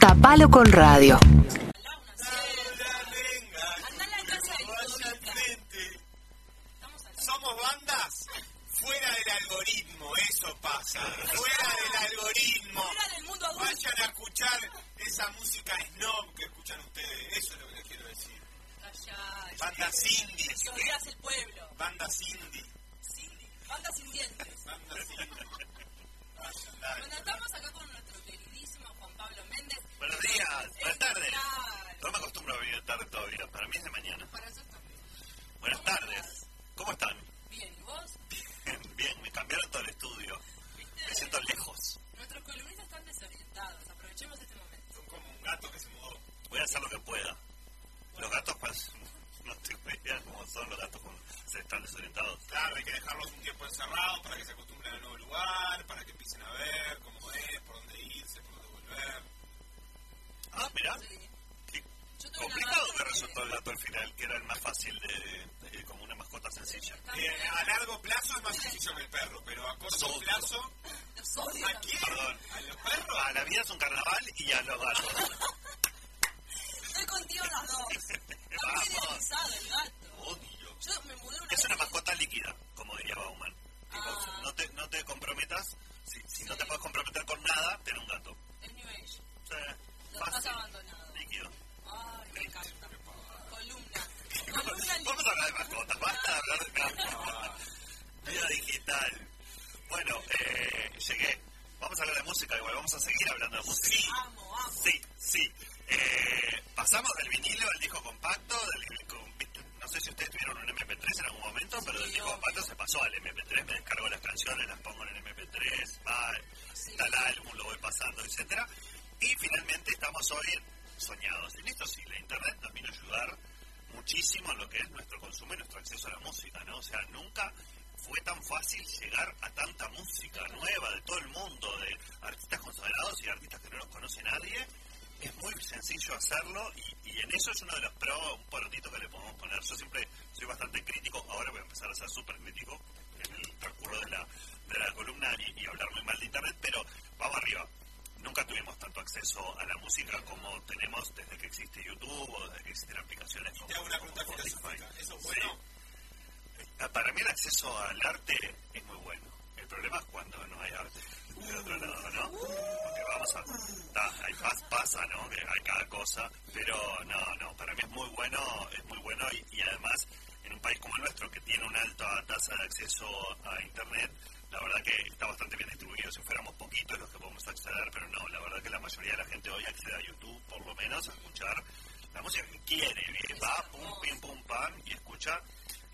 Tapalo con radio. Somos bandas fuera del algoritmo, eso pasa. Fuera del algoritmo. Vayan a escuchar esa música snob que escuchan ustedes. Eso es lo que les quiero decir. Bandas que el pueblo. Bandas indie. Bandas sin dientes. Bandas indie. Bueno, estamos acá con nuestro queridísimo Juan Pablo Méndez. Buenos días, buenas tardes. No me acostumbro a venir tarde todavía, para mí es de mañana. Para eso. Buenas tardes, ¿cómo están? Bien, ¿y vos? Bien, bien, me cambiaron todo el estudio. Me siento lejos. Nuestros columnistas están desorientados. Aprovechemos este momento. Son como un gato que se mudó. Voy a hacer lo que pueda. Los gatos, pues, no tengo idea cómo son los gatos se están desorientados. Claro, hay que dejarlos un tiempo encerrados para que se acostumbren al nuevo lugar, para que empiecen a ver cómo es, por dónde irse, por dónde volver. Ah, mirá, Sí. qué complicado me que- resultó el gato al final, que era el más fácil de, de- como una mascota sencilla. Eh, a largo plazo es más sencillo que el perro, pero a corto plazo, ¿a quién? Perdón. ¿A los perros? A la vida es un carnaval y a los gatos. Estoy contigo en las dos. Está el gato. Odio. Yo me mudé una Es vez. una mascota líquida, como diría Bauman. Tipo, Ah. no, te, no te comprometas, si, si no te puedes comprometer con nada, ten un gato. Es New Age. Sí, Lo fácil, abandonado. líquido. Ay, me encanta. Columna. Columna Vamos a hablar de mascotas, basta de hablar de gatos. Vida digital. Bueno, eh, llegué. Vamos a hablar de música igual, vamos a seguir hablando de música. Sí, Amo, amo. sí, sí. Eh, pasamos del vinilo al disco compacto, del, con- no sé si ustedes tuvieron un MP3 en algún momento, pero disco obvio. compacto se pasó al MP3, me descargo las canciones, las pongo en el MP3, va, está el álbum, lo voy pasando, etcétera. Y finalmente estamos hoy soñados. En esto sí, la internet nos vino a ayudar muchísimo en lo que es nuestro consumo y nuestro acceso a la música, ¿no? O sea, nunca fue tan fácil llegar a tanta música nueva de todo el mundo, de artistas consagrados y artistas que no los conoce nadie. Es muy sencillo hacerlo y, y en eso es uno de los pros, un porotito que le podemos poner. Yo siempre soy bastante crítico, ahora voy a empezar a ser súper crítico en el transcurso de la, de la columna y, y hablar muy mal de internet, pero vamos arriba. Nunca tuvimos tanto acceso a la música como tenemos desde que existe YouTube o desde que existen aplicaciones como, Te hago una pregunta filosófica. ¿Eso es bueno? Ah, Para mí el acceso al arte es muy bueno. El problema es cuando no hay arte del otro lado, ¿no? Porque vamos a... ta, hay pas- pasa, ¿no? Que hay cada cosa, pero no, no, para mí es muy bueno, es muy bueno y, y además en un país como el nuestro que tiene una alta tasa de acceso a Internet, la verdad que está bastante bien distribuido. Si fuéramos poquitos los que podemos acceder, pero no, la verdad que la mayoría de la gente hoy accede a YouTube, por lo menos, a escuchar la música que quiere. Va, pum, pim, pum, pam, y escucha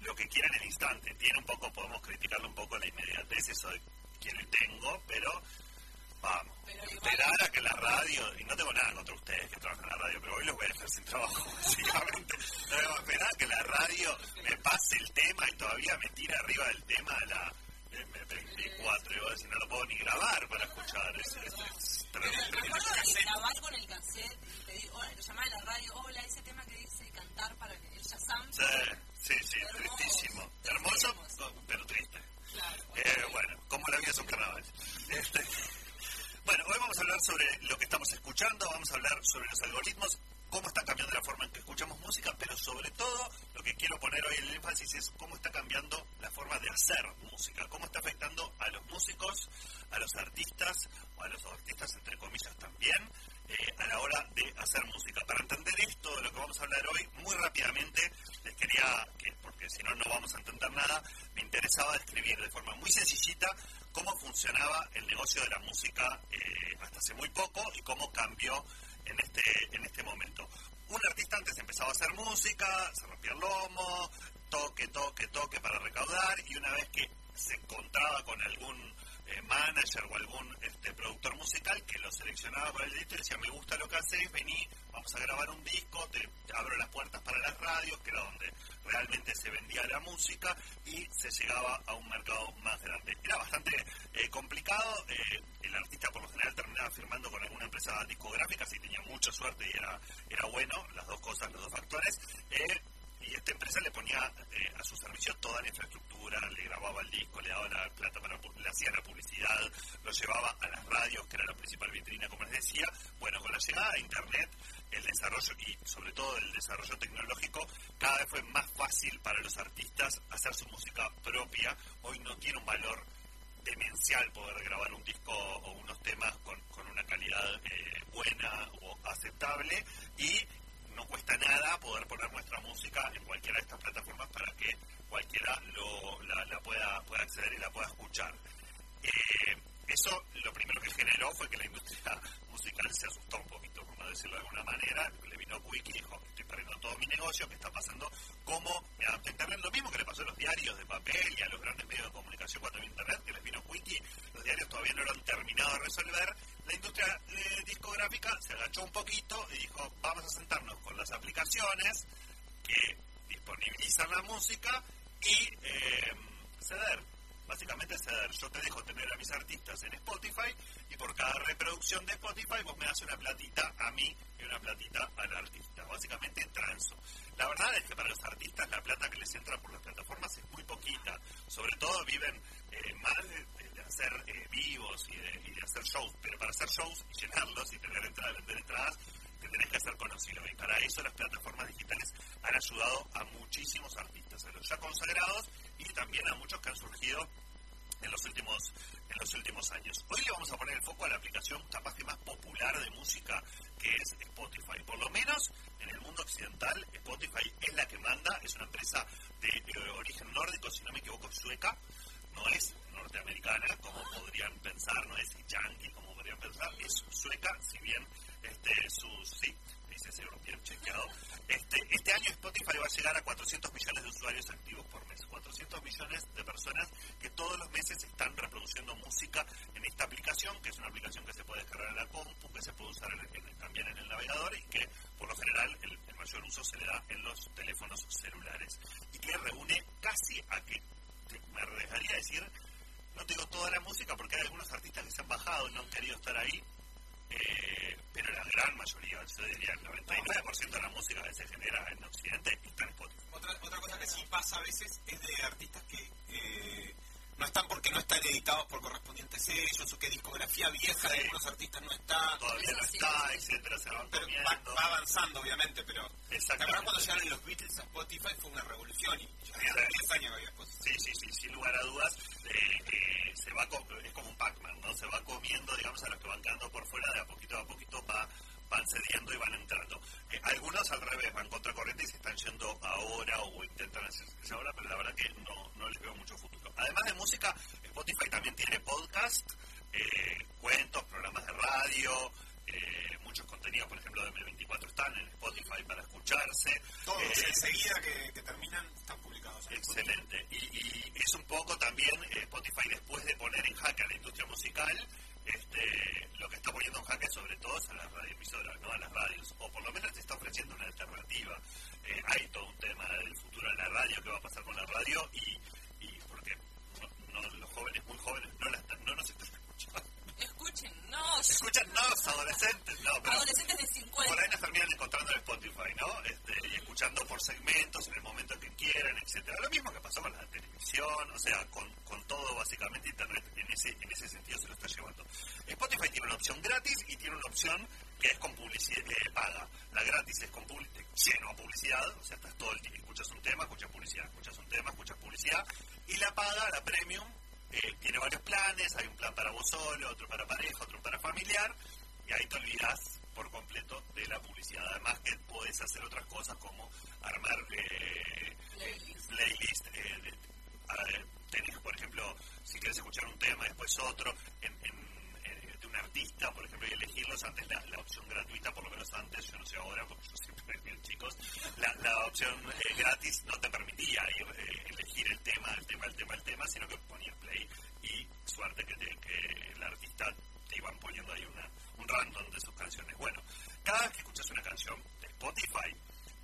lo que quiera en el instante. Tiene un poco, podemos criticarle un poco la inmediatez, eso de que le tengo, pero vamos. Esperar a que la radio, y no tengo nada contra ustedes que trabajan en la radio, pero hoy los voy a dejar sin trabajo, básicamente. No esperar a que la radio me pase el tema y todavía me tire arriba del tema a la M24. Y vos decís, no lo puedo ni grabar para escuchar. Es, es, es tremendo. De grabar con el cassette llamaba a la radio, hola, ese tema que dice cantar para que el Shazam. Sí, sí, sí, tristísimo. Hermoso, pero triste. Claro. Eh, bueno, como la vida son carnavales. Este, bueno, hoy vamos a hablar sobre lo que estamos escuchando, vamos a hablar sobre los algoritmos, cómo está cambiando la forma en que escuchamos música, pero sobre todo lo que quiero poner hoy el énfasis es cómo está cambiando la forma de hacer música, cómo está afectando a los músicos, a los artistas, o a los artistas entre comillas también, eh, a la hora de hacer música. Para entender esto de lo que vamos a hablar hoy, muy rápidamente les quería, que, porque si no, no vamos a entender nada, me interesaba describir de forma muy sencillita cómo funcionaba el negocio de la música eh, hasta hace muy poco y cómo cambió en este, en este momento. Un artista antes empezaba a hacer música, se rompía el lomo, toque, toque, toque para recaudar y una vez que se encontraba con algún eh, manager o algún este, productor musical que lo seleccionaba para el disco y decía me gusta lo que haces, vení, vamos a grabar un disco, te, abro las puertas para las radios, que era donde realmente se vendía la música y se llegaba a un mercado más grande. Era bastante eh, complicado, eh, el artista por lo general terminaba firmando con alguna empresa discográfica si tenía mucha suerte y era, era bueno, las dos cosas, los dos factores. Y esta empresa le ponía eh, a su servicio toda la infraestructura, le grababa el disco, le daba la plata para le hacía la publicidad, lo llevaba a las radios, que era la principal vitrina, como les decía, bueno, con la llegada de Internet, el desarrollo y sobre todo el desarrollo tecnológico, cada vez fue más fácil para los artistas hacer su música propia. Hoy no tiene un valor demencial poder grabar un disco o unos temas con, con una calidad eh, buena o aceptable y no cuesta nada poder poner nuestra música en cualquiera de estas plataformas para que cualquiera la, pueda, pueda acceder y la pueda escuchar. Eh, eso lo primero que generó fue que la industria musical se asustó un poquito, por decirlo de alguna manera. Wiki y dijo, estoy perdiendo todo mi negocio, ¿qué está pasando? ¿Cómo me adapto a Internet? Lo mismo que le pasó a los diarios de papel y a los grandes medios de comunicación cuando vino Internet, que les vino Wiki. Los diarios todavía no lo han terminado de resolver. La industria eh, discográfica se agachó un poquito y dijo, vamos a sentarnos con las aplicaciones que disponibilizan la música y eh, ceder básicamente ceder. Yo te dejo tener a mis artistas en Spotify y por cada reproducción de Spotify vos me das una platita a mí y una platita al artista. Básicamente transo. La verdad es que para los artistas la plata que les entra por las plataformas es muy poquita. Sobre todo viven eh, más de, hacer eh, vivos y de, hacer shows. Pero para hacer shows y llenarlos y tener entradas, vender entradas, te tenés que hacer conocido. Y para eso las plataformas digitales han ayudado a muchísimos artistas, a los ya consagrados y también a muchos que han surgido en los últimos en los últimos años. Hoy le vamos a poner el foco a la aplicación capaz que más popular de música que es Spotify. Por lo menos en el mundo occidental, Spotify es la que manda, es una empresa de, origen nórdico, si no me equivoco, sueca, no es norteamericana, como podrían pensar, no es yankee, como podrían pensar, es sueca, si bien este, sus, sí, bien chequeado, este, este año Spotify va a llegar a 400 millones de usuarios activos por mes. 400 millones de personas que todos los meses están reproduciendo música en esta aplicación, que es una aplicación que se puede descargar en la compu, que se puede usar también en el navegador y que por lo general el, mayor uso se le da en los teléfonos celulares. Y que reúne casi a que, me arriesgaría a decir, no tengo toda la música porque hay algunos artistas que se han bajado y no han querido estar ahí, eh, pero la gran mayoría, yo diría el 99% de la música que se genera en Occidente está en Spotify. Otra, otra cosa que sí pasa a veces es de artistas que eh, no están porque no están editados por correspondientes sellos o que discografía vieja de algunos artistas no está. Todavía no está, etcétera, se van pero va, avanzando, obviamente, pero. Exactamente. cuando llegaron los Beatles a Spotify fue una revolución y ya había 10 años había Spotify. Sí, sí, sí, sin lugar a dudas. Eh, eh, se va es como un Pac-Man, ¿no? Se va comiendo, digamos, a los que van quedando por fuera, de a poquito a poquito va van cediendo y van entrando. Eh, algunos al revés van contracorriente y se están yendo ahora o intentan hacerse ahora, pero la verdad que no, no les veo mucho futuro. Además de música, Spotify también tiene podcast, eh, cuentos, programas de radio, eh, muchos contenidos, por ejemplo, de M24 están en Spotify para escucharse. Todos enseguida que, que, terminan están publicados. Excelente. Y, y, es un poco también Spotify después de poner en jaque a la industria musical, este, lo que está poniendo en jaque sobre todo es a las radioemisoras, no a las radios, o por lo menos te está ofreciendo una alternativa. Eh, hay todo un tema del futuro de la radio, qué va a pasar con la radio, y, y porque no, los jóvenes, muy jóvenes, no, la no nos están escuchando. Escuchen, no. Escuchan, no, los adolescentes, no. Pero adolescentes de 50. Por ahí nos terminan encontrando en Spotify, ¿no? Este, y escuchando por segmentos, en el momento que quieran, etcétera. Lo mismo que pasó con la televisión, o sea, con, con todo básicamente Internet en ese, en ese sentido se lo está llevando. Spotify tiene una opción gratis y tiene una opción que es con publicidad eh, paga. La gratis es con publicidad, lleno a publicidad, o sea, estás todo el tiempo, escuchas un tema, escuchas publicidad, escuchas un tema, escuchas publicidad. Y la paga, la premium, eh, tiene varios planes, hay un plan para vos solo, otro para pareja, otro para familiar, y ahí te olvidas por completo de la publicidad. Además que puedes hacer otras cosas como armar eh, playlist, eh, tenés, por ejemplo, si quieres escuchar un tema, después otro, en, en, de un artista, por ejemplo, y elegirlos antes, la, la, opción gratuita, por lo menos antes, yo no sé ahora, porque yo siempre bien chicos, la, la opción eh, gratis no te permitía ir, eh, elegir el tema, el tema, el tema, el tema, sino que ponías play y suerte que, te, que el artista te iban poniendo ahí una, un random de sus canciones. Bueno, cada vez que escuchas una canción de Spotify,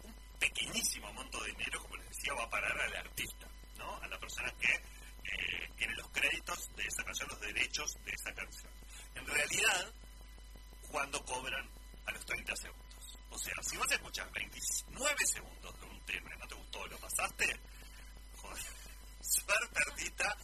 un pequeñísimo monto de dinero, como les decía, va a parar al artista, ¿no? A la persona que eh, tiene los créditos de esa canción, los derechos de esa canción. En realidad, cuando cobran a los 30 segundos. O sea, si vos escuchas 29 segundos de un tema y no te gustó, lo pasaste, joder, suerte artista,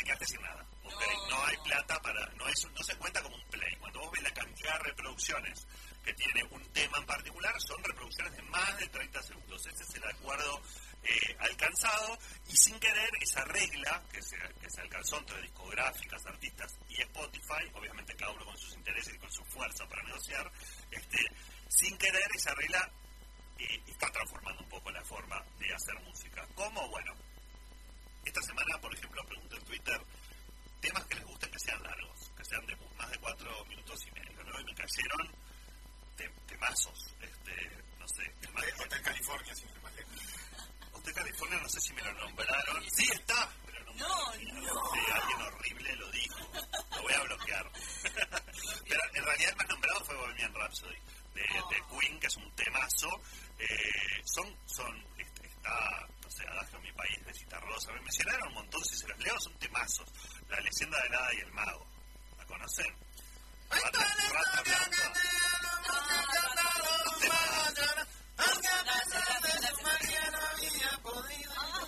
te quedaste nada. No. no. hay plata para, no, es, no se cuenta como un play. Cuando vos ves la cantidad de reproducciones reproducciones que tiene un tema en particular son reproducciones de más de 30 segundos. Ese es el acuerdo eh, alcanzado y sin querer esa regla que se, que se alcanzó entre discográficas, artistas y Spotify, obviamente cada uno con sus intereses y con su fuerza para negociar, este, sin querer esa regla eh, está transformando un poco la forma de hacer música. ¿Cómo? Bueno, esta semana, por ejemplo, pregunté en Twitter temas que les gusten que sean largos, que sean de más de cuatro minutos y medio, ¿no? Y me cayeron temazos, este, no sé, el más Hotel California, sin el más Hotel California, no sé si me lo nombraron. Sí, está, pero no. No, no. Sí, alguien horrible lo dijo. Lo voy a bloquear. pero en realidad el más nombrado fue Bohemian Rhapsody, de, de Queen, que es un temazo. Eh, son, son, este, está, no sé, Adagio mi país, de Cita Rosa. Me un montón, si se los leo, son temazos. La leyenda del hada y el mago. ¿La conocen? Rata, rata blanca.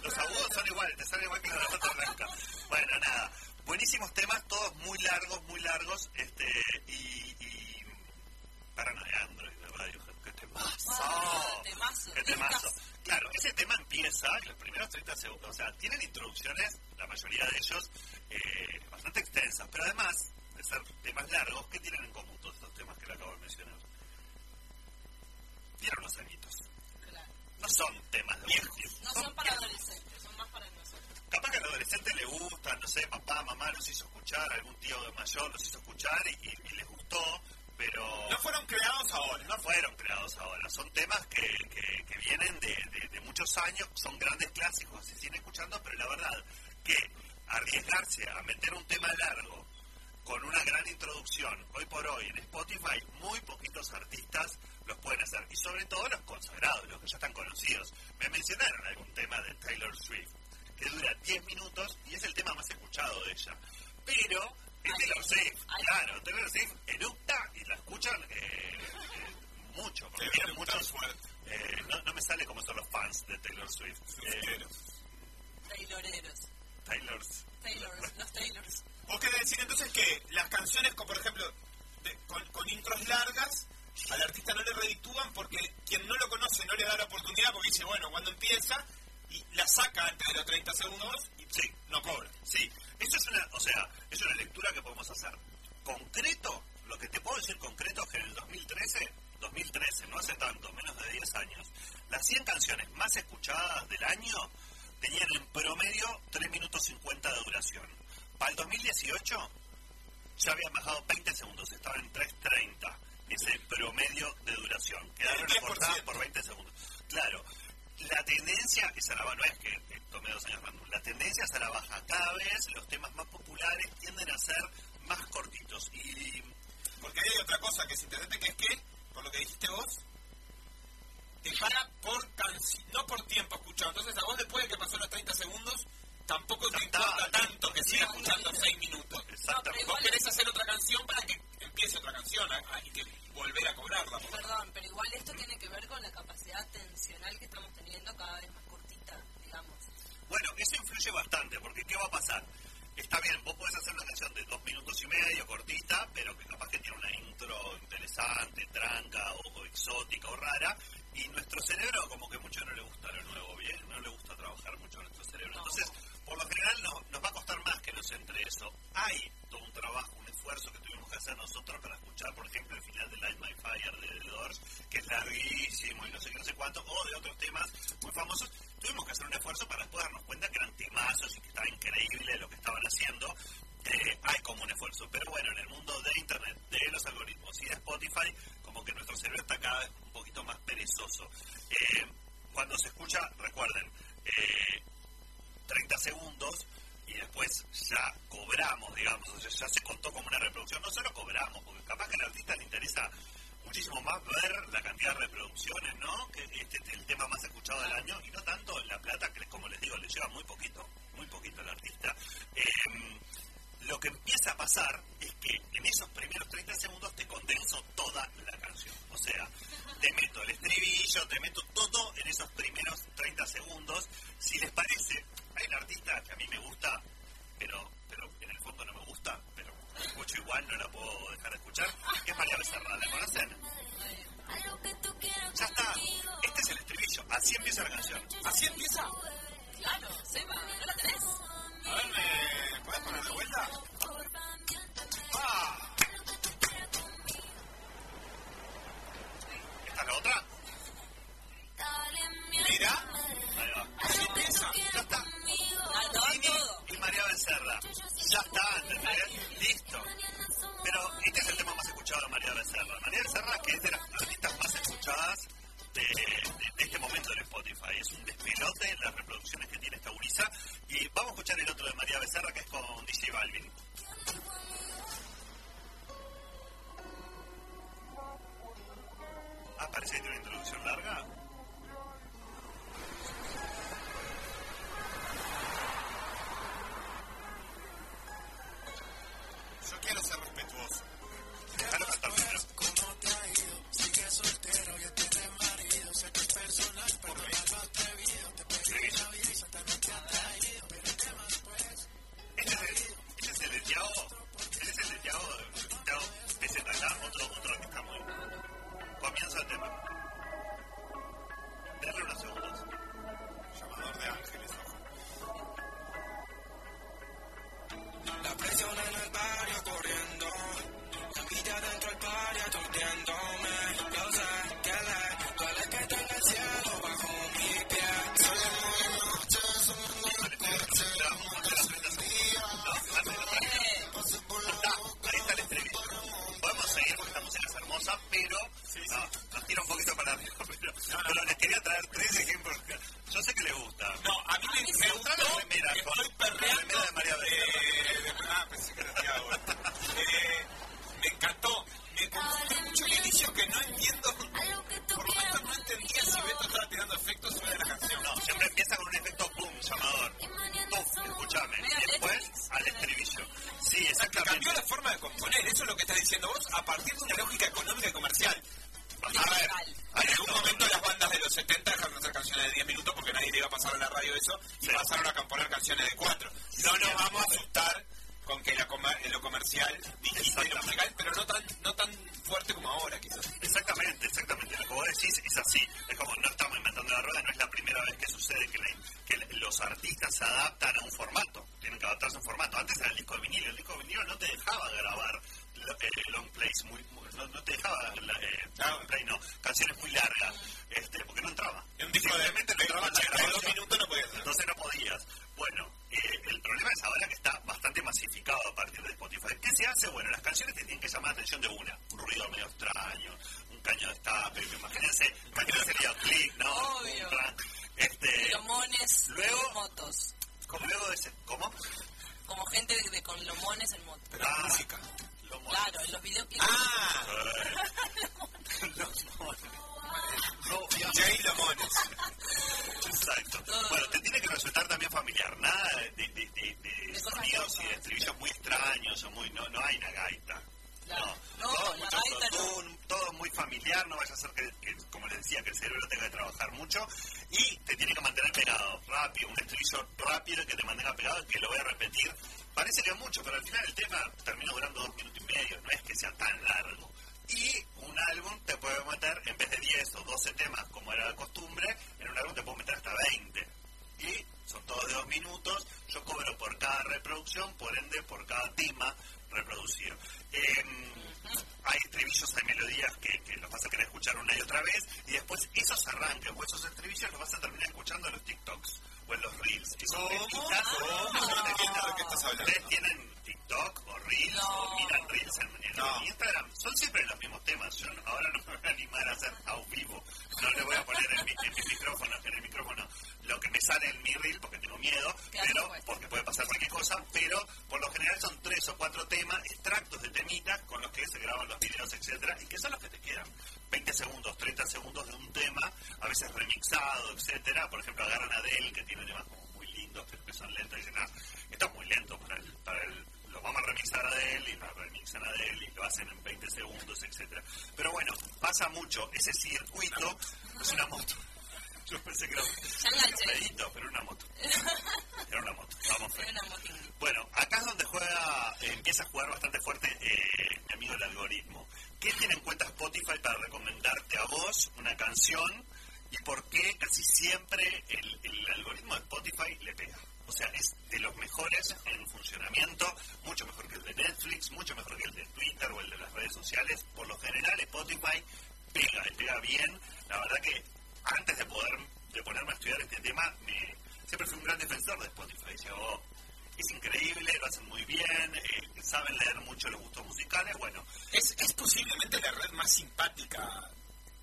Los agudos son iguales, te sale igual que la rata blanca. Bueno, nada. Buenísimos temas, todos muy largos, muy largos. este Y, y Paranoia Android de Radio. ¡Qué temazo! ¡Qué temazo! Claro, ese tema empieza, los primeros 30 segundos, o sea, tienen introducciones, la mayoría de ellos, eh, bastante extensas, pero además de ser temas largos, ¿qué tienen en común todos estos temas que le acabo de mencionar? Tienen unos añitos. No son temas viejos. No son, para adolescentes, son más para nosotros. Capaz que al adolescente le gusta, no sé, papá, mamá los hizo escuchar, algún tío mayor los hizo escuchar y, y, les gustó, pero... No fueron creados ahora. No fueron creados ahora. Son temas que, que, que vienen de, de, de, muchos años, son grandes clásicos, se siguen escuchando, pero la verdad que arriesgarse a meter un tema largo con una gran introducción, hoy por hoy en Spotify, muy poquitos artistas los pueden hacer. Y sobre todo los consagrados, los que ya están conocidos. Me mencionaron algún tema de Taylor Swift, que dura 10 minutos y es el tema más escuchado de ella. Pero es Taylor Swift, claro, Taylor Swift eructa y la escuchan eh, eh, mucho, porque tienen muchos... Eh, no, no, me sale como son los fans de Taylor Swift. Tayloreros. Taylors. Taylors, los Taylors. ¿Vos querés decir entonces que las canciones, como por ejemplo, de, con, con intros largas, al artista no le reditúan porque quien no lo conoce no le da la oportunidad porque dice, bueno, cuando empieza y la saca antes de los 30 segundos y sí. no cobra. Sí, eso es una, o sea, es una lectura que podemos hacer. Concreto, lo que te puedo decir concreto es que en el 2013, 2013, no hace tanto, menos de 10 años, las 100 canciones más escuchadas del año tenían en promedio 3 minutos 50 de duración. Para el 2018 ya habían bajado 20 segundos, estaba en 3.30 ese promedio de duración. Quedaron recortadas por 20 segundos. Claro, la tendencia es a la baja, no es que tome dos años random, la tendencia es a la baja. Cada vez los temas más populares tienden a ser más cortitos. Y porque hay otra cosa que es interesante, que es que, por lo que dijiste vos, te para por no por tiempo escuchado. Entonces a vos después de que pasó los 30 segundos, tampoco te importa tanto que siga escuchando 6 minutos. Exactamente. Vos querés hacer otra canción para que empiece otra canción y que volver a cobrarla. Perdón, pero igual esto tiene que ver con la capacidad atencional que estamos teniendo cada vez más cortita, digamos. Bueno, eso influye bastante, porque ¿qué va a pasar? Está bien, vos podés hacer una canción de dos minutos y medio, cortita, pero que capaz que tiene una intro interesante, tranca, o, exótica, o rara, y nuestro cerebro como sea, te meto el estribillo, te meto todo en esos primeros 30 segundos. Si les parece, hay un artista que a mí me gusta, pero, pero en el fondo no me gusta, pero escucho igual, no la puedo dejar de escuchar, que es María Becerra. ¿La conocen? Ya está. Este es el estribillo. Así empieza la canción. ¿Así empieza? Claro, Seba, ¿no la tenés? A ver, ¿me puedes poner de vuelta? Que es de las artistas más escuchadas de, este momento en Spotify. Es un despelote las reproducciones que tiene esta gurisa. Y vamos a escuchar el otro de María Becerra, que es con DJ Balvin. Ah, parece que tiene una introducción larga. Yo quiero ser Estribillo. Me, me gusta gustó. la remera, Estoy perreando. la de María. Eh, ah, pensé que era Tiago. Eh, me encantó. Me gustó mucho el inicio que no entiendo. Por momentos no entendía si Beto estaba tirando efectos sobre la canción. No, siempre empieza con un efecto boom, llamador. Boom, escúchame. Y después al estribillo. Sí, exactamente. Cambió la forma de componer, eso es lo que estás diciendo vos, a partir de una lógica económica a partir de Spotify. ¿Qué se hace? Bueno, las canciones te tienen que llamar la atención de una. Un ruido medio extraño, un caño de escape, imagínense, imagínense el videoclip, ¿no? Obvio. Este, Lomones Luego- en motos. como luego de ese, ¿cómo? Como gente de, de- con lomones en moto. Pero Ah. música. Claro, en los videoclips. Ah, Los mo- No, Jay Lamones. Exacto. Bueno, te tiene que resultar también familiar. Nada de, de, de, sonidos y de estribillos muy extraños o muy. No, no hay una gaita. No, No, todo, mucho todo muy familiar, no vaya a ser que, que, como les decía, que el cerebro tenga que trabajar mucho y te tiene que mantener pegado, rápido, un estribillo rápido que te mantenga pegado que lo voy a repetir. Parece que mucho, pero al final el tema termina durando dos minutos y medio, no es que sea tan largo. Y un álbum te puede meter, en vez de 10 o 12 temas, como era la costumbre, en un álbum te puedo meter hasta 20. Y son todos de dos minutos, yo cobro por cada reproducción, por ende por cada tema reproducido. Em, hay estribillos, hay melodías que, que los vas a querer escuchar una y otra vez, y después esos arranques o esos estribillos los vas a terminar escuchando en los TikToks o en los Reels, que son. ¿Cómo? Hablando. ¿Ustedes tienen TikTok o Reels No. o miran Reels en, No. Instagram? Son siempre los mismos temas. Yo ahora no me voy a animar a hacer a vivo. No le voy a poner en mi, en mi micrófono, en el micrófono lo que me sale en mi reel porque tengo miedo, pero pues. porque puede pasar cualquier cosa, pero por lo general son tres o cuatro temas, extractos de temitas con los que se graban los videos, etcétera, y que son los que te quedan. 20 segundos, 30 segundos de un tema, a veces remixado, etcétera. Por ejemplo, agarran a Adele, que tiene temas como muy lindos, pero que son lentos, y dicen, ah, esto es muy lento para el, para el lo vamos a remixar a Adele y lo remixan a Adele y lo hacen en 20 segundos, etcétera. Pero bueno, pasa mucho. Ese circuito es una moto. Yo pensé que era un, pedito, pero una moto. Era una moto, vamos motín. Bueno, acá es donde juega, eh, empieza a jugar bastante fuerte eh, mi amigo el algoritmo. ¿Qué tiene en cuenta Spotify para recomendarte a vos una canción y por qué casi siempre el, algoritmo de Spotify le pega? O sea, es de los mejores en funcionamiento, mucho mejor que el de Netflix, mucho mejor que el de Twitter o el de las redes sociales. Por lo general, Spotify pega, pega bien. La verdad que antes de poder de ponerme a estudiar este tema, me, siempre fui un gran defensor de Spotify. Decía, oh, es increíble, lo hacen muy bien, eh, saben leer mucho los gustos musicales. Bueno, Es, es posiblemente la red más simpática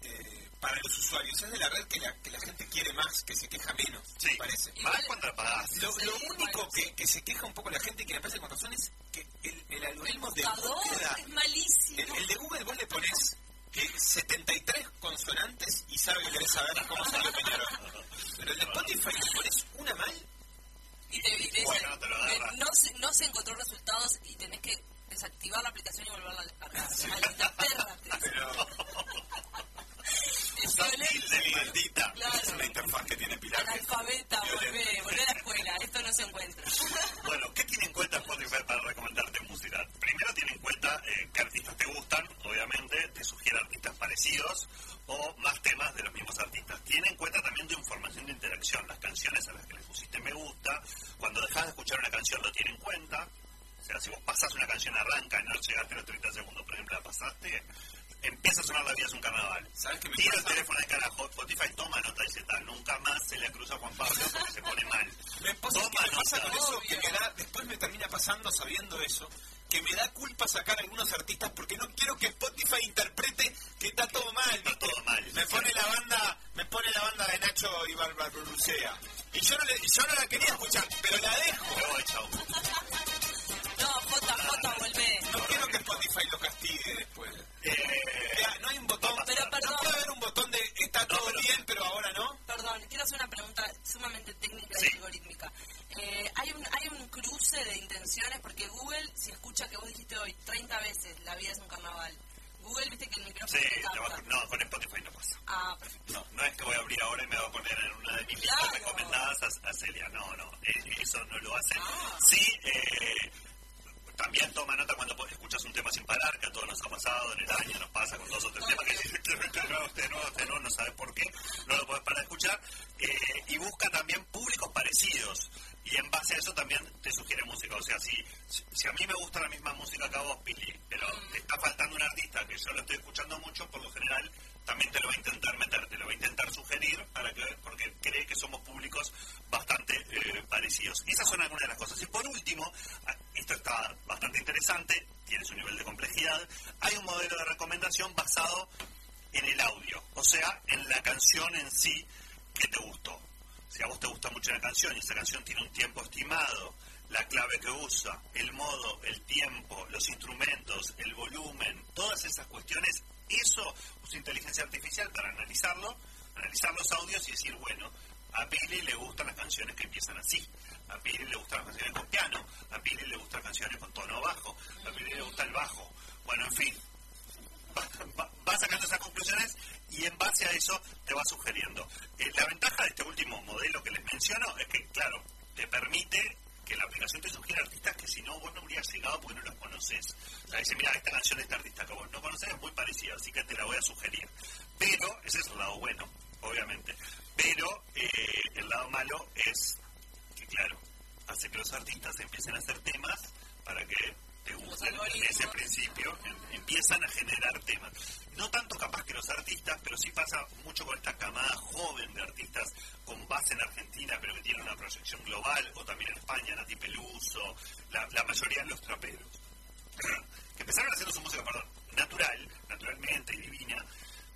eh, para los usuarios. Es de la red que la, que la gente quiere más, que se queja menos, sí, me parece. más cuando la pagás. Lo, Sí, lo único bueno, que, sí. que se queja un poco la gente y que me parece con razón es que el, el El algoritmo de búsqueda, es malísimo. el, el de Google vos le pones eh, 73 consonantes y sabe que querés saber cómo salió Peñarol. Pero el de Spotify le pones una mal Y te, y te Bueno, dicen, te lo eh, no, se, no se encontró resultados y tenés que desactivar la aplicación y volverla a cargar. Maldita perra. pero Es maldita. Claro. es una interfaz que tiene pilares. Analfabeta, volvé, volvé a la escuela. Esto no se encuentra. Bueno, ¿qué tiene intenciones porque Google, si escucha que vos dijiste hoy 30 veces la vida es un carnaval, Google viste que el micrófono Sí, capta. va- no, con Spotify no pasa. Ah, perfecto. No, no es que voy a abrir ahora y me va a poner en una de mis listas Claro. recomendadas a, a Celia. No, no, eh, eso no lo hace. Ah. Sí, eh, también toma nota cuando escuchas un tema sin parar, que a todos nos ha pasado en el año, nos pasa con dos o tres temas que dices, este no, este no, este no, no sabes por qué, no lo podés parar de escuchar. Eh, y busca también públicos parecidos. Y en base a eso también te sugiere música. O sea, si, si si a mí me gusta la misma música que a vos, Pili, pero te está faltando un artista que yo lo estoy escuchando mucho, por lo general también te lo va a intentar meter, te lo va a intentar sugerir para que, porque cree que somos públicos bastante eh, parecidos. Y esas son algunas de las cosas. Y por último, ah, esto está bastante interesante, tiene su nivel de complejidad, hay un modelo de recomendación basado en el audio, o sea, en la canción en sí que te gustó. Si a vos te gusta mucho la canción y esa canción tiene un tiempo estimado, la clave que usa, el modo, el tiempo, los instrumentos, el volumen, todas esas cuestiones, eso usa inteligencia artificial para analizarlo, analizar los audios y decir, bueno, a Pili le gustan las canciones que empiezan así, a Pili le gustan las canciones con piano, a Pili le gustan canciones con tono bajo, a Pili le gusta el bajo, bueno, en fin, va sacando esas conclusiones y en base a eso te va sugiriendo. Eh, la ventaja de este último modelo que les menciono es que, claro, te permite que la aplicación te sugiera artistas que si no vos no habrías llegado porque no los conoces. O sea, dice, mira, esta canción de este artista que vos no conoces es muy parecida, así que te la voy a sugerir. Pero, ese es el lado bueno, obviamente. Pero eh, el lado malo es que, claro, hace que los artistas empiecen a hacer temas para que gusten en ese principio, em- empiezan a generar temas. No tanto capaz que los artistas, pero sí pasa mucho con esta camada joven de artistas con base en Argentina, pero que tienen una proyección global, o también en España, Nati Peluso, la, mayoría de los traperos, que empezaron haciendo su música, perdón, natural, naturalmente divina,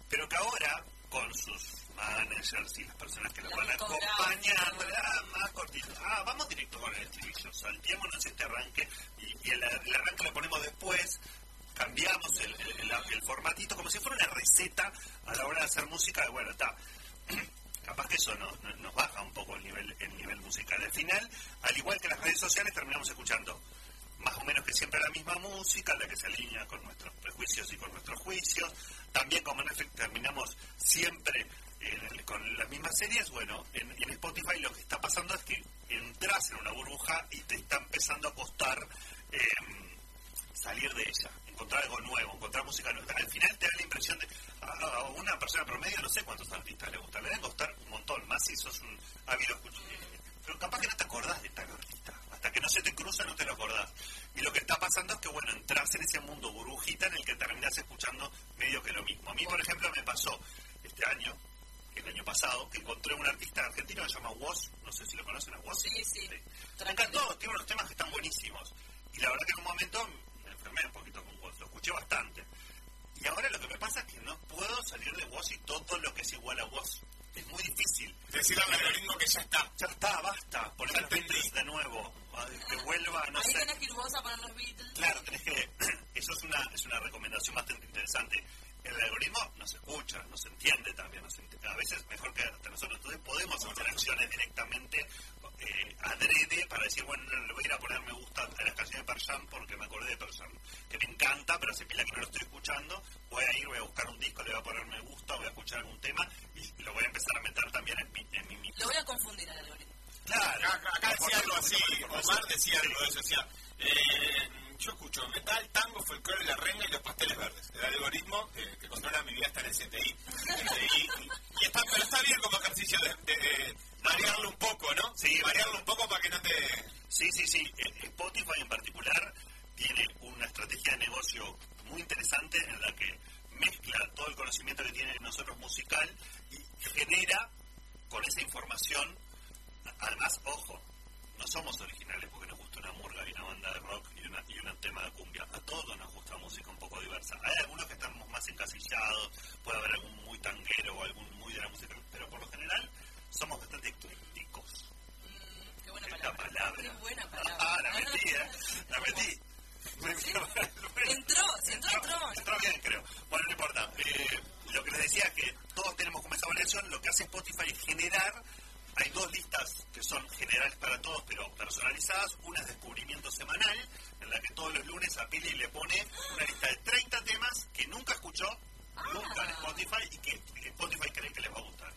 pero que ahora, con sus managers y las personas que La van acompañando, ah, más cortito, ah, vamos directo con el estribillo, saltémonos este arranque, y, y el, el arranque lo ponemos después, cambiamos el, el- el- el formatito como si fuera una receta a la hora de hacer música, y bueno, está. Capaz que eso nos baja un poco el nivel, el nivel musical. Al final, al igual que las redes sociales, terminamos escuchando más o menos que siempre la misma música, la que se alinea con nuestros prejuicios y con nuestros juicios. También, como en efecto, terminamos siempre eh, con las mismas series, bueno, en, en Spotify lo que está pasando es que entras en una burbuja y te está empezando a costar em, salir de ella, encontrar algo nuevo, encontrar música nueva. Al final te da la impresión de a, una persona promedio, no sé cuántos artistas le gustan, le deben costar un montón, más si sos un ávido escuchador. Pero capaz que no te acordás de tal artista. Hasta que no se te cruza no te lo acordás. Y lo que está pasando es que, bueno, entras en ese mundo burbujita en el que terminás escuchando medio que lo mismo. A mí, por ejemplo, me pasó este año, el año pasado, que encontré un artista argentino que se llama Woz, no sé si lo conocen a Woz. Sí, sí. Me encantó, tiene unos temas que están buenísimos. Y la verdad que en un momento me enfermé un poquito con Woz, lo escuché bastante. Y ahora lo que me pasa es que no puedo salir de Woz y todo lo que es igual a Woz. Es muy difícil. Decirle al algoritmo que ya está. Ya está, basta. Poner de nuevo. Que vuelva, no Ahí sé. tenés que ir vos a poner los Beatles. Claro, tenés que. Eso es una, es una recomendación bastante interesante. El algoritmo no se escucha, no se entiende también. no se entiende. A veces mejor que hasta nosotros. Entonces podemos hacer acciones directamente eh, adrede para decir, bueno, le voy a ir a poner me gusta a las canciones de Persan porque me acordé de Persan, que me encanta, pero hace pila que no lo estoy escuchando. Voy a ir, voy a buscar un disco, le voy a poner me gusta, voy a escuchar algún tema y lo voy a empezar a meter también en mi, en mi. Lo voy a confundir al algoritmo. Claro, Acá, acá decía algo así. Omar decía algo de eso, decía, eh, yo escucho metal, tango, folclore, la renga y los pasteles verdes. El algoritmo eh, que controla mi vida está en el CTI. CTI, y, y está, pero está bien como ejercicio de, de, de variarlo un poco, ¿no? Sí, variarlo un poco para que no te... Sí, sí, sí. Spotify en particular tiene una estrategia de negocio muy interesante en la que mezcla todo el conocimiento que tiene nosotros musical y genera con esa información, además, ojo, no somos originales porque nos gusta una murga y una banda de rock y, una, y un tema de cumbia. A todos nos gusta música un poco diversa. Hay algunos que estamos más encasillados, puede haber algún muy tanguero o algún muy de la música, pero por lo general somos bastante eclécticos. Mm, qué buena Esta palabra. palabra. Qué buena palabra. Ah, la metí, ¿eh? La metí. Entró, si entró, entró. Entró bien, creo. Bueno, no importa. Eh, lo que les decía que todos tenemos como esa variación. Lo que hace Spotify es generar. Hay dos listas que son generales para todos, pero personalizadas. Una es descubrimiento semanal, en la que todos los lunes a Pili le pone una lista de 30 temas que nunca escuchó, nunca en Spotify, y que Spotify cree que les va a gustar.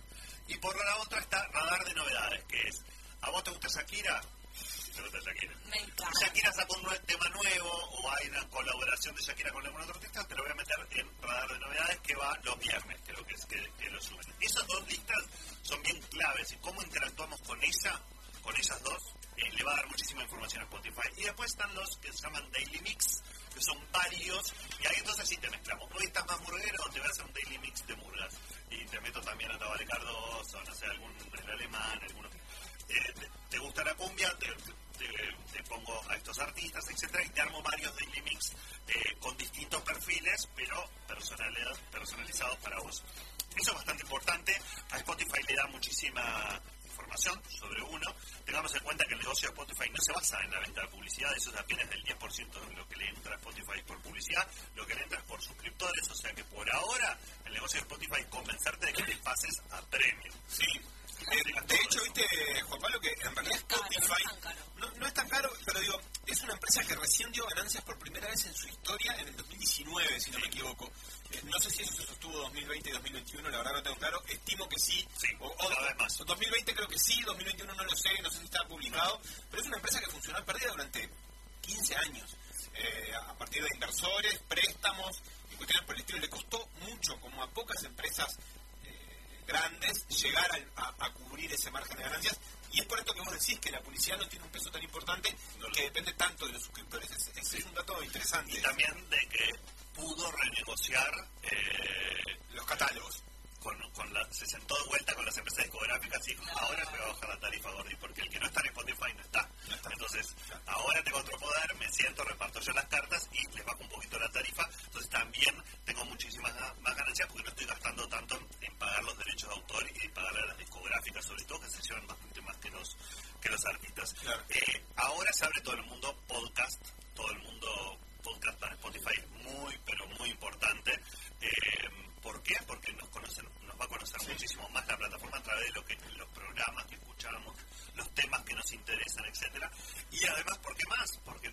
Y por la otra está Radar de Novedades, que es, ¿a vos te gusta Shakira? Te gusta Shakira. Me encanta. Shakira sacó un tema nuevo hay una colaboración de Shakira con algún otro artista, te lo voy a meter en radar de novedades que va los viernes, creo que es que, que lo suben. Esas dos listas son bien claves y cómo interactuamos con ella, con esas dos, eh, le va a dar muchísima información a Spotify. Y después están los que se llaman Daily Mix, que son varios, y ahí entonces sí te mezclamos. Hoy estás más murguero, te voy a hacer un Daily Mix de murgas. Y te meto también a Tabale Cardoso, no sé, algún del alemán, alguno que eh, te, gusta la cumbia, te, pongo a estos artistas, etcétera, y te armo varios daily mix eh, con distintos perfiles, pero personalizados para vos. Eso es bastante importante. A Spotify le da muchísima información sobre uno. Tengamos en cuenta que el negocio de Spotify no se basa en la venta de publicidad, eso es apenas del 10% de lo que le entra a Spotify por publicidad, lo que le entra es por suscriptores, o sea que por ahora el negocio de Spotify es convencerte de que te pases a premium. Sí. De hecho, viste, Juan Pablo, que en realidad Caro, no es Spotify tan caro. no, no es tan caro, pero digo, es una empresa que recién dio ganancias por primera vez en su historia en el 2019, si no me equivoco. Eh, no sé si eso se sostuvo 2020 y 2021, la verdad no tengo claro. Estimo que sí. Sí, o, o- cada vez más. 2020 creo que sí, 2021 no lo sé, no sé si está publicado, pero es una empresa que funcionó perdida durante 15 años. Eh, a partir de inversores, préstamos y cuestiones por el estilo. Le costó mucho, como a pocas empresas grandes, llegar al- a, a cubrir ese margen de ganancias. Y es por esto que vos decís que la publicidad no tiene un peso tan importante que depende tanto de los suscriptores. Ese es un dato interesante. Y también de que pudo renegociar eh, los catálogos. Con, con la, se sentó de vuelta con las empresas discográficas y dijo, ahora te voy a bajar la tarifa, Gordi, porque el que no está en Spotify no está. Entonces, ahora tengo otro poder, me siento, reparto yo las cartas y les bajo un poquito la tarifa. Entonces también tengo muchísimas más ganancias porque no estoy gastando tanto en, en pagar los derechos de autor y pagar a las discográficas, sobre todo que se llevan bastante más que los, que los artistas. Claro. Eh, ahora se abre todo el mundo podcast, todo el mundo podcast para Spotify es muy, pero muy importante. Eh, ¿Por qué? Porque nos, conocen, nos va a conocer muchísimo más la plataforma a través de lo que, los programas que escuchamos, los temas que nos interesan, etcétera. Y además, ¿por qué más? Porque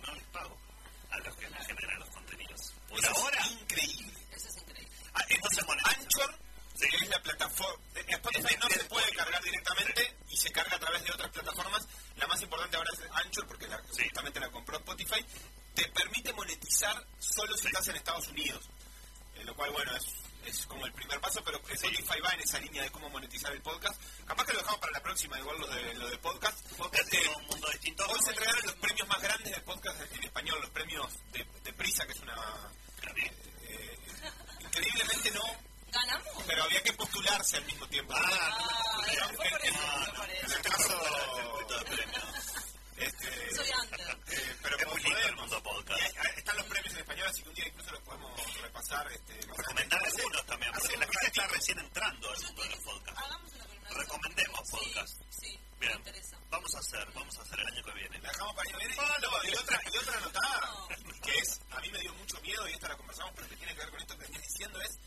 hacer, vamos a hacer el año que viene. La dejamos para año que viene. No, y otra, y otra notada, que es, a mí me dio mucho miedo, y esta la conversamos, pero que tiene que ver con esto que venís diciendo, es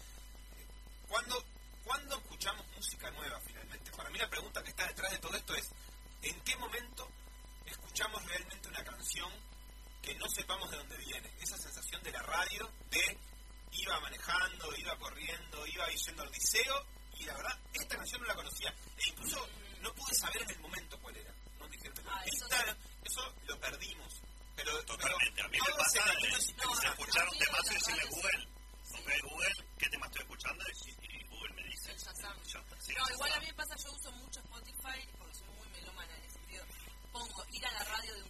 ¿cuándo, ¿cuándo escuchamos música nueva finalmente? Para mí la pregunta que está detrás de todo esto es ¿en qué momento escuchamos realmente una canción que no sepamos de dónde viene? Esa sensación de la radio, de iba manejando, iba corriendo, iba yendo al liceo, y la verdad, esta canción no la conocía. E incluso no pude saber en el momento cuál era. No dije, Ah, eso esta- eso lo perdimos. Pero, Totalmente. A mí pero me pasa de, sin No, un sí, temazo y decirle Google, ok Google, ¿qué tema estoy escuchando? Y, y Google me dice. El Shazam. Ya sí, No, igual a mí me pasa, yo uso mucho Spotify, porque soy muy melómana en ese sentido. Pongo ir a la radio de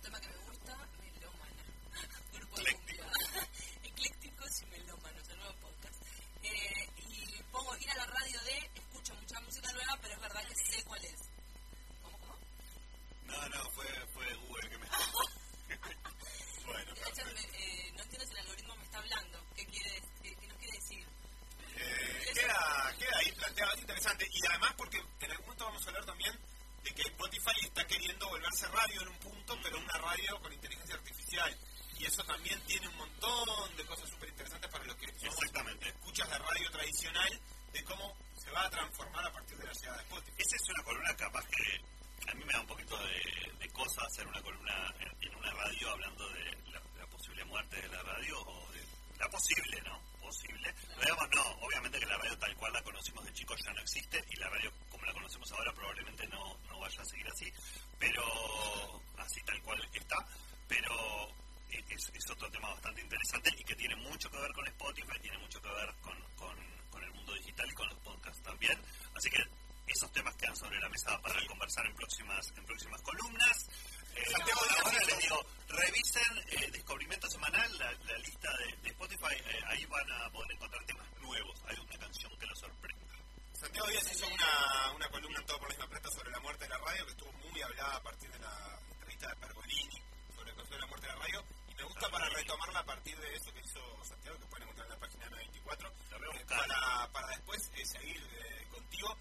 a poder encontrar temas nuevos. Hay una canción que los sorprende. Santiago Díaz hizo una, una columna en todo por la misma plata sobre la muerte de la radio, que estuvo muy hablada a partir de la entrevista de Pergolini sobre, sobre la muerte de la radio. Y me gusta para retomarla a partir de eso que hizo Santiago, que pueden encontrar en la página 924, La voy a eh, buscar. para, para después eh, seguir eh, contigo,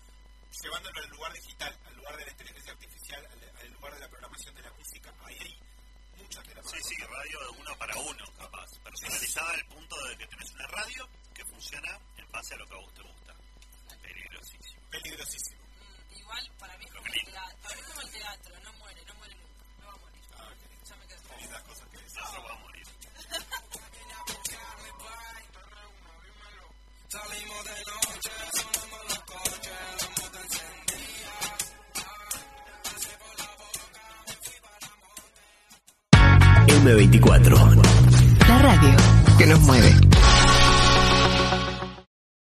llevándolo al lugar digital, al lugar de la inteligencia artificial, al, al lugar de la programación de la música. Ahí hay muchas de las Sí, sí, radio de uno para uno, capaz. Personalizada al punto de tenés una radio que funciona en base a lo que a vos te gusta. Peligrosísimo. Peligrosísimo. Mm, igual, para mí es como el teatro. Para mí es como el teatro, no muere, no muere nunca. No va a morir. Ah, lindo. Ya me quedo. Lindas cosas que decís. Eso va a morir. Salimos de noche, sonamos los coches, la moto encendida. M24. La radio que nos mueve.